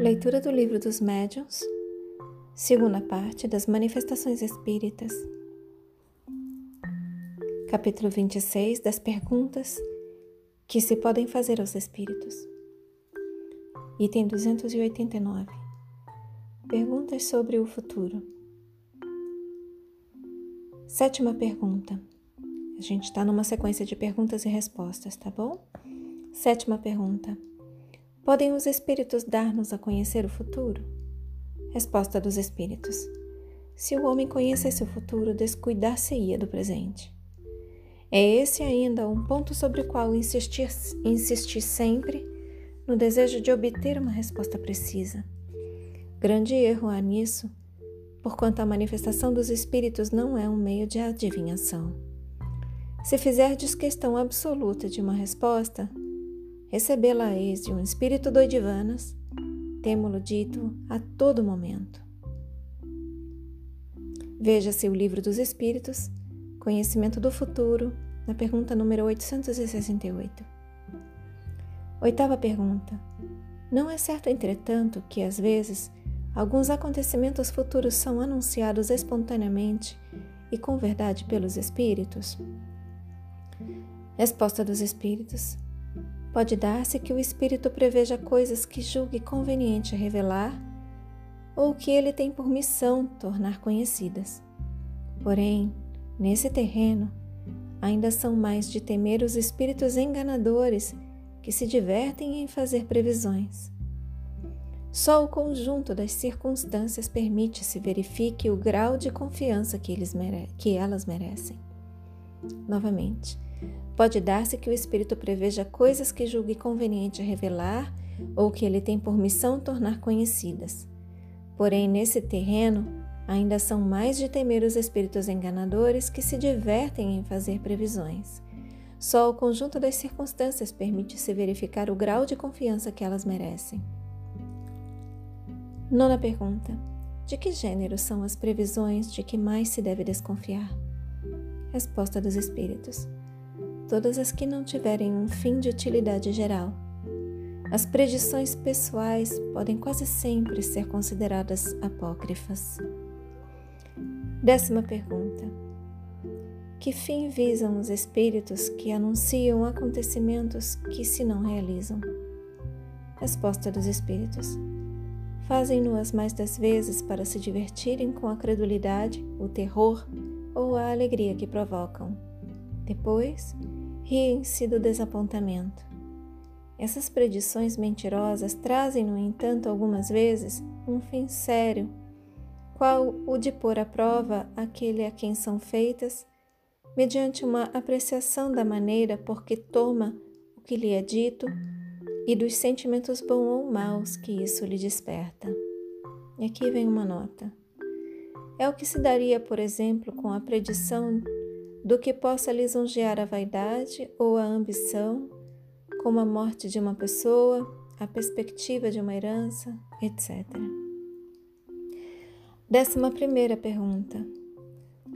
Leitura do Livro dos Médiuns, segunda parte das Manifestações Espíritas, capítulo 26 das perguntas que se podem fazer aos Espíritos, item 289 Perguntas sobre o futuro. Sétima pergunta. A gente está numa sequência de perguntas e respostas, tá bom? Sétima pergunta. Podem os espíritos dar-nos a conhecer o futuro? Resposta dos espíritos: Se o homem conhecesse o futuro, descuidar-se-ia do presente. É esse ainda um ponto sobre o qual insistir, insistir sempre no desejo de obter uma resposta precisa. Grande erro há nisso, porquanto a manifestação dos espíritos não é um meio de adivinhação. Se fizerdes questão absoluta de uma resposta, recebê-la-eis de um espírito doidivanas, temo-lo dito a todo momento. Veja-se o Livro dos Espíritos, Conhecimento do Futuro, na pergunta número 868. Oitava pergunta. Não é certo, entretanto, que às vezes alguns acontecimentos futuros são anunciados espontaneamente e com verdade pelos espíritos? Resposta dos espíritos. Pode dar-se que o espírito preveja coisas que julgue conveniente revelar ou que ele tem por missão tornar conhecidas. Porém, nesse terreno, ainda são mais de temer os espíritos enganadores que se divertem em fazer previsões. Só o conjunto das circunstâncias permite se verifique o grau de confiança que, eles que elas merecem. Novamente, Pode dar-se que o espírito preveja coisas que julgue conveniente revelar ou que ele tem por missão tornar conhecidas. Porém, nesse terreno, ainda são mais de temer os espíritos enganadores que se divertem em fazer previsões. Só o conjunto das circunstâncias permite-se verificar o grau de confiança que elas merecem. Nona pergunta: De que gênero são as previsões de que mais se deve desconfiar? Resposta dos Espíritos: todas as que não tiverem um fim de utilidade geral. As predições pessoais podem quase sempre ser consideradas apócrifas. Décima pergunta: Que fim visam os espíritos que anunciam acontecimentos que se não realizam? Resposta dos espíritos: Fazem-no as mais das vezes para se divertirem com a credulidade, o terror ou a alegria que provocam. Depois, riem-se do desapontamento. Essas predições mentirosas trazem, no entanto, algumas vezes um fim sério, qual o de pôr à prova aquele a quem são feitas, mediante uma apreciação da maneira por que toma o que lhe é dito e dos sentimentos bons ou maus que isso lhe desperta. E aqui vem uma nota. É o que se daria, por exemplo, com a predição do que possa lisonjear a vaidade ou a ambição, como a morte de uma pessoa, a perspectiva de uma herança, etc. Décima primeira pergunta.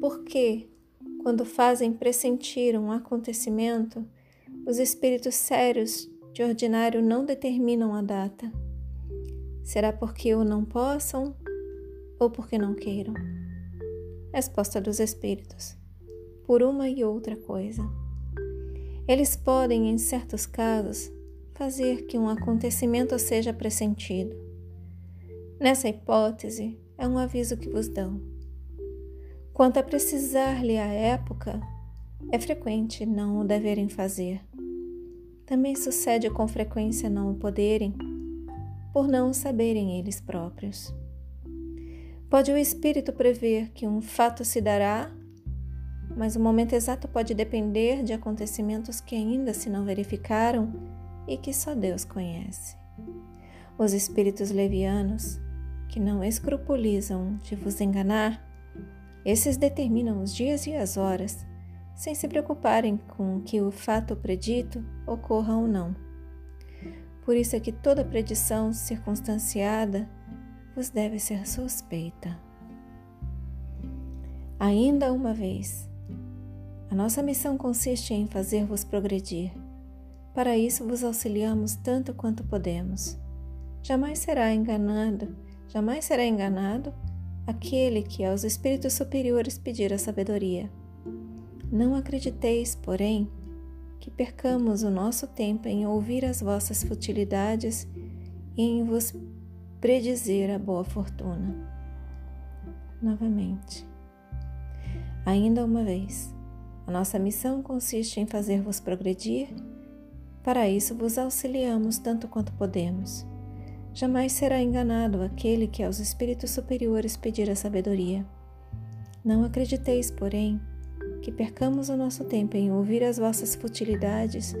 Por que, quando fazem pressentir um acontecimento, os espíritos sérios de ordinário não determinam a data? Será porque o não possam ou porque não queiram? Resposta dos espíritos por uma e outra coisa. Eles podem, em certos casos, fazer que um acontecimento seja pressentido. Nessa hipótese, é um aviso que vos dão. Quanto a precisar-lhe a época, é frequente não o deverem fazer. Também sucede com frequência não o poderem, por não o saberem eles próprios. Pode o espírito prever que um fato se dará mas o momento exato pode depender de acontecimentos que ainda se não verificaram e que só Deus conhece. Os espíritos levianos, que não escrupulizam de vos enganar, esses determinam os dias e as horas, sem se preocuparem com que o fato predito ocorra ou não. Por isso é que toda predição circunstanciada vos deve ser suspeita. Ainda uma vez, a nossa missão consiste em fazer-vos progredir. Para isso vos auxiliamos tanto quanto podemos. jamais será enganado, jamais será enganado aquele que aos espíritos superiores pedir a sabedoria. Não acrediteis, porém, que percamos o nosso tempo em ouvir as vossas futilidades e em vos predizer a boa fortuna. Novamente. Ainda uma vez, a nossa missão consiste em fazer-vos progredir. Para isso vos auxiliamos tanto quanto podemos. Jamais será enganado aquele que aos espíritos superiores pedir a sabedoria. Não acrediteis, porém, que percamos o nosso tempo em ouvir as vossas futilidades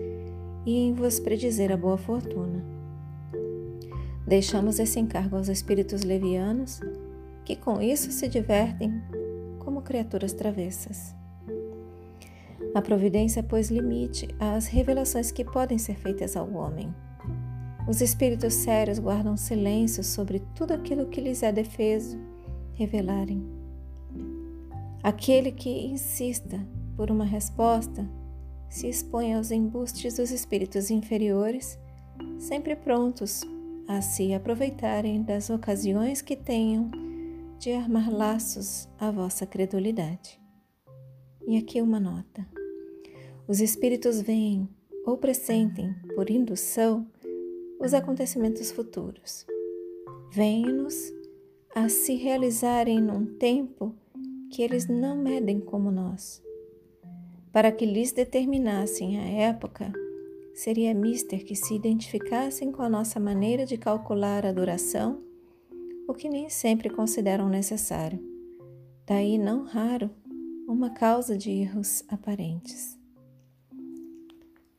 e em vos predizer a boa fortuna. Deixamos esse encargo aos espíritos levianos, que com isso se divertem como criaturas travessas. A providência pôs limite às revelações que podem ser feitas ao homem. Os espíritos sérios guardam silêncio sobre tudo aquilo que lhes é defeso revelarem. Aquele que insista por uma resposta se expõe aos embustes dos espíritos inferiores, sempre prontos a se aproveitarem das ocasiões que tenham de armar laços à vossa credulidade. E aqui uma nota. Os espíritos veem ou pressentem, por indução, os acontecimentos futuros. Vêm-nos a se realizarem num tempo que eles não medem como nós. Para que lhes determinassem a época, seria mister que se identificassem com a nossa maneira de calcular a duração, o que nem sempre consideram necessário. Daí, não raro, uma causa de erros aparentes.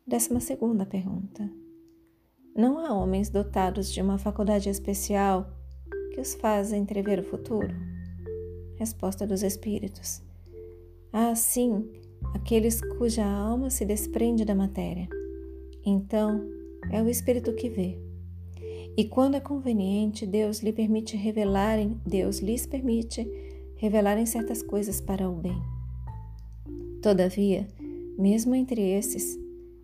Décima segunda pergunta. Não há homens dotados de uma faculdade especial que os faz entrever o futuro? Resposta dos Espíritos. Há, sim, aqueles cuja alma se desprende da matéria. Então, é o Espírito que vê. E quando é conveniente, Deus lhe permite revelarem, Deus lhes permite revelarem certas coisas para o bem. Todavia, mesmo entre esses,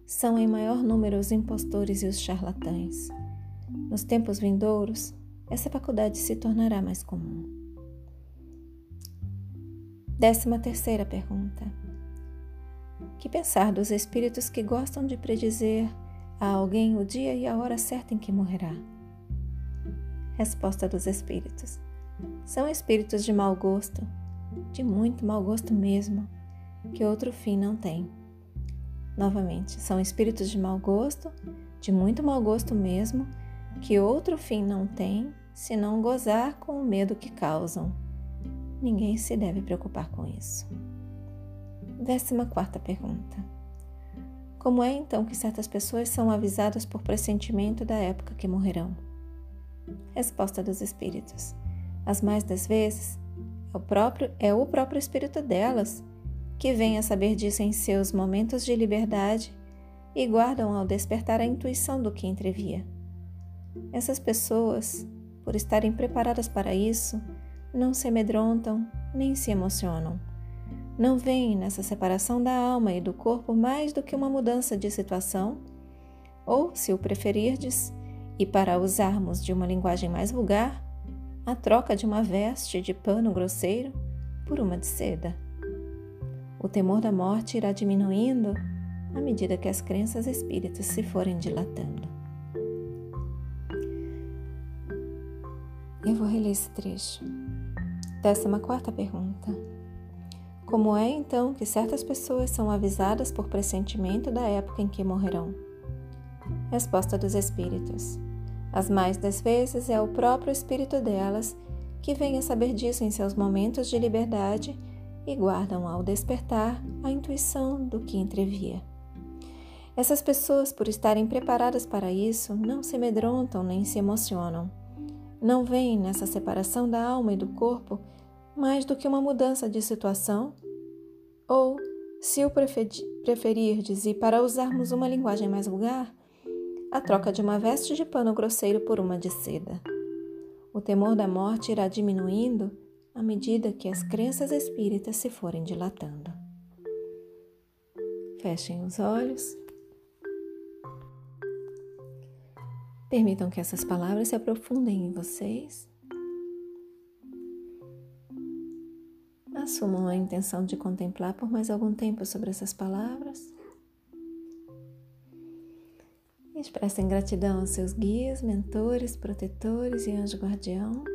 são em maior número os impostores e os charlatães. Nos tempos vindouros, essa faculdade se tornará mais comum. Décima terceira pergunta. Que pensar dos espíritos que gostam de predizer a alguém o dia e a hora certa em que morrerá? Resposta dos espíritos. São espíritos de mau gosto, de muito mau gosto mesmo, que outro fim não tem. Novamente, são espíritos de mau gosto, de muito mau gosto mesmo, que outro fim não tem senão gozar com o medo que causam. Ninguém se deve preocupar com isso. Décima quarta pergunta. Como é então que certas pessoas são avisadas por pressentimento da época que morrerão? Resposta dos espíritos. As mais das vezes, é o próprio, é o próprio espírito delas que vêm a saber disso em seus momentos de liberdade e guardam ao despertar a intuição do que entrevia. Essas pessoas, por estarem preparadas para isso, não se amedrontam nem se emocionam. Não veem nessa separação da alma e do corpo mais do que uma mudança de situação, ou, se o preferirdes, e para usarmos de uma linguagem mais vulgar, a troca de uma veste de pano grosseiro por uma de seda. O temor da morte irá diminuindo à medida que as crenças espíritas se forem dilatando. Eu vou reler esse trecho. Décima quarta pergunta. Como é então que certas pessoas são avisadas por pressentimento da época em que morrerão? Resposta dos Espíritos. As mais das vezes é o próprio espírito delas que vem a saber disso em seus momentos de liberdade e guardam ao despertar a intuição do que entrevia. Essas pessoas, por estarem preparadas para isso, não se amedrontam nem se emocionam. Não veem nessa separação da alma e do corpo mais do que uma mudança de situação, ou, se o preferirdes e para usarmos uma linguagem mais vulgar, a troca de uma veste de pano grosseiro por uma de seda. O temor da morte irá diminuindo à medida que as crenças espíritas se forem dilatando. Fechem os olhos. Permitam que essas palavras se aprofundem em vocês. Assumam a intenção de contemplar por mais algum tempo sobre essas palavras. Expressem gratidão aos seus guias, mentores, protetores e anjo guardião.